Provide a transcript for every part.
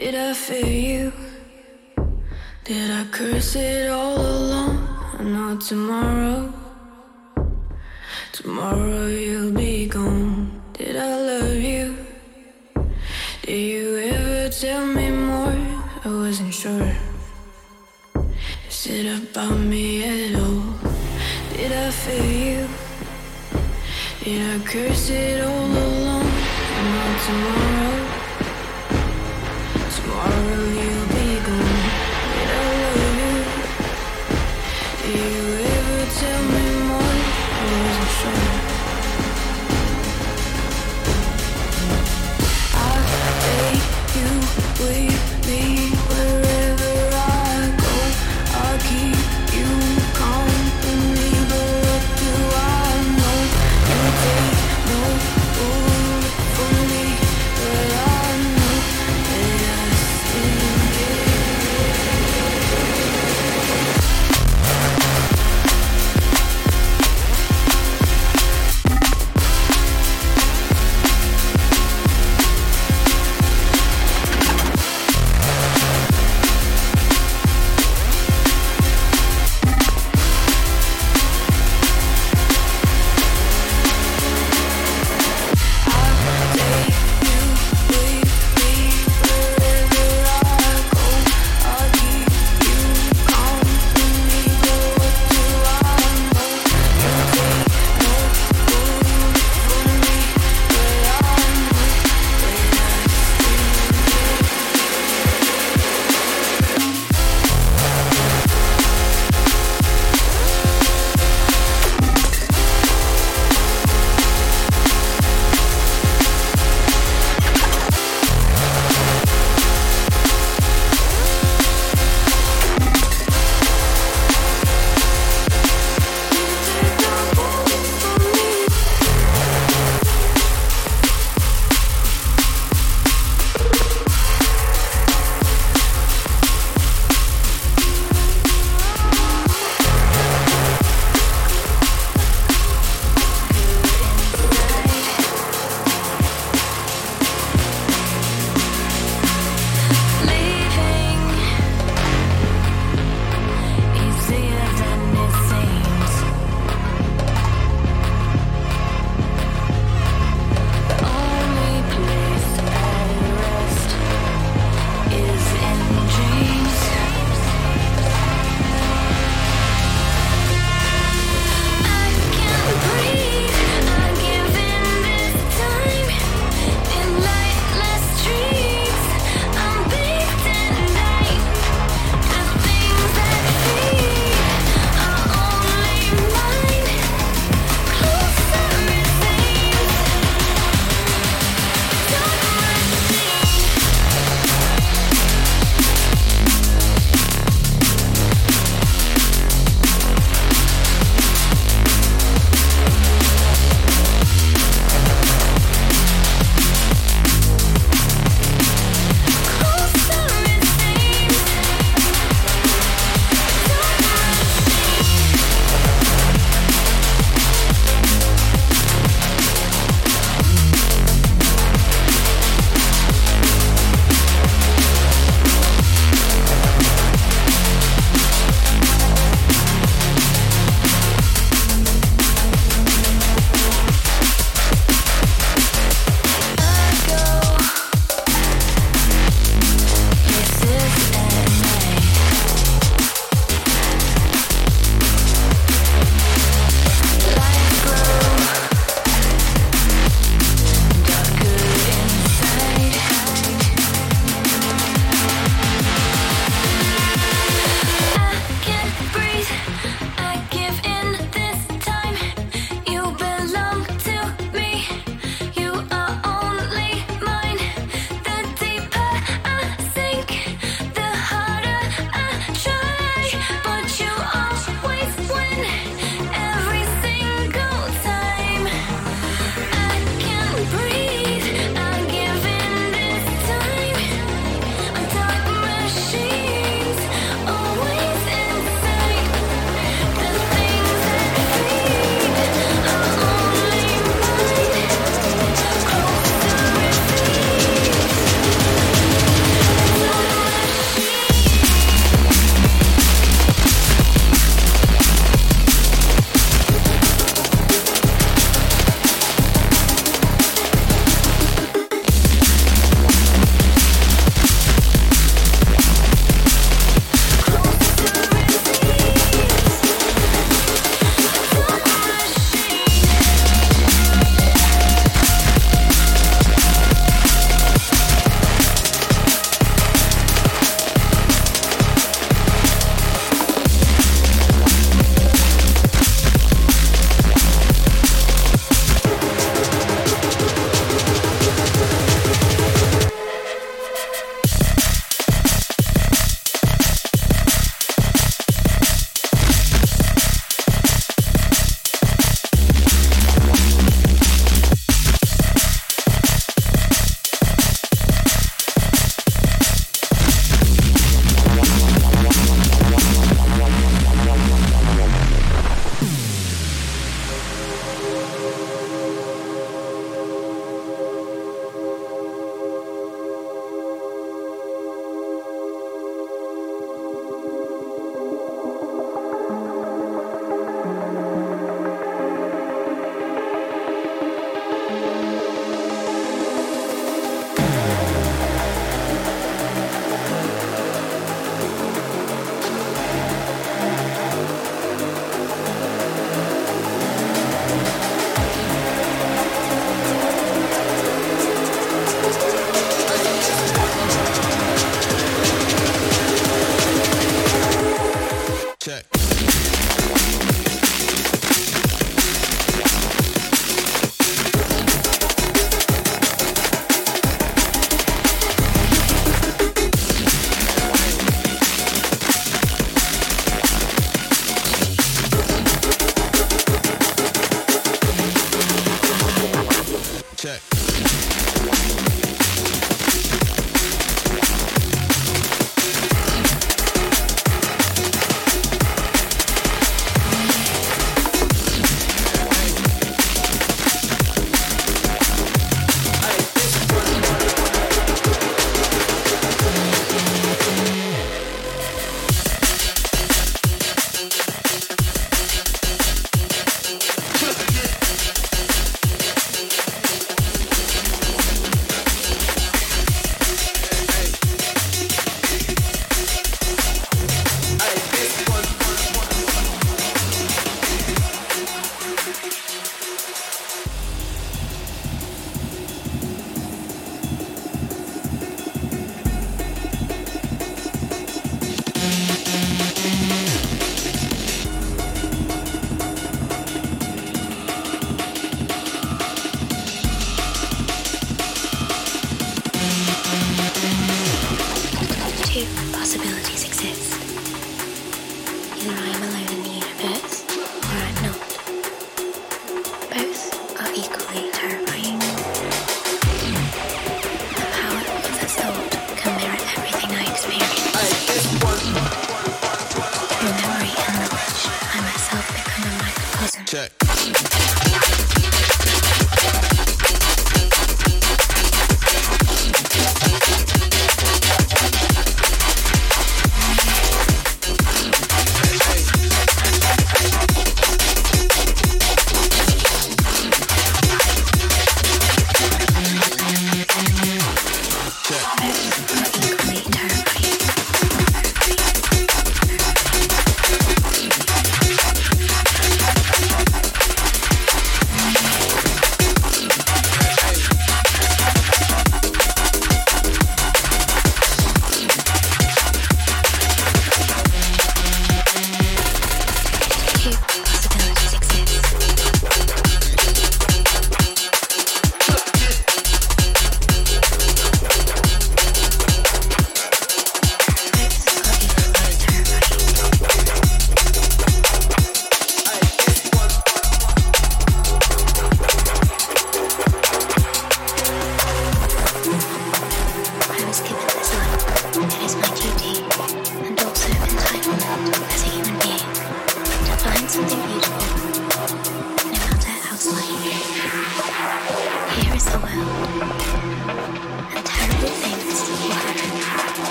Did I fear you? Did I curse it all along? I know tomorrow, tomorrow you'll be gone. Did I love you? Did you ever tell me more? I wasn't sure. Is it about me at all? Did I fear you? Did I curse it all along? I know tomorrow,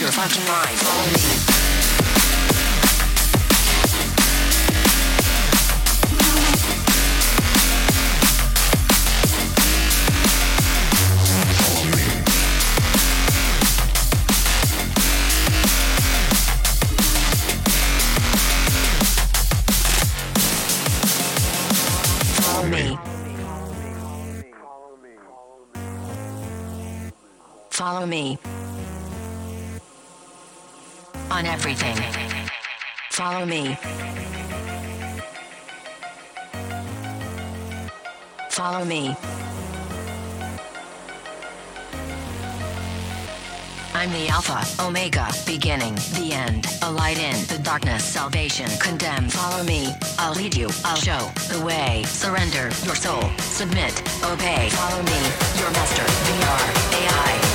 your fucking mind. Follow me. Follow me. On everything. Follow me. Follow me. I'm the Alpha, Omega, beginning, the end, a light in the darkness, salvation, condemn. Follow me, I'll lead you, I'll show the way. Surrender your soul, submit, obey. Follow me, your master, VR, AI.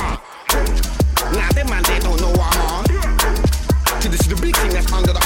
Now them man they don't know I'm on. See, this is the big thing that's under the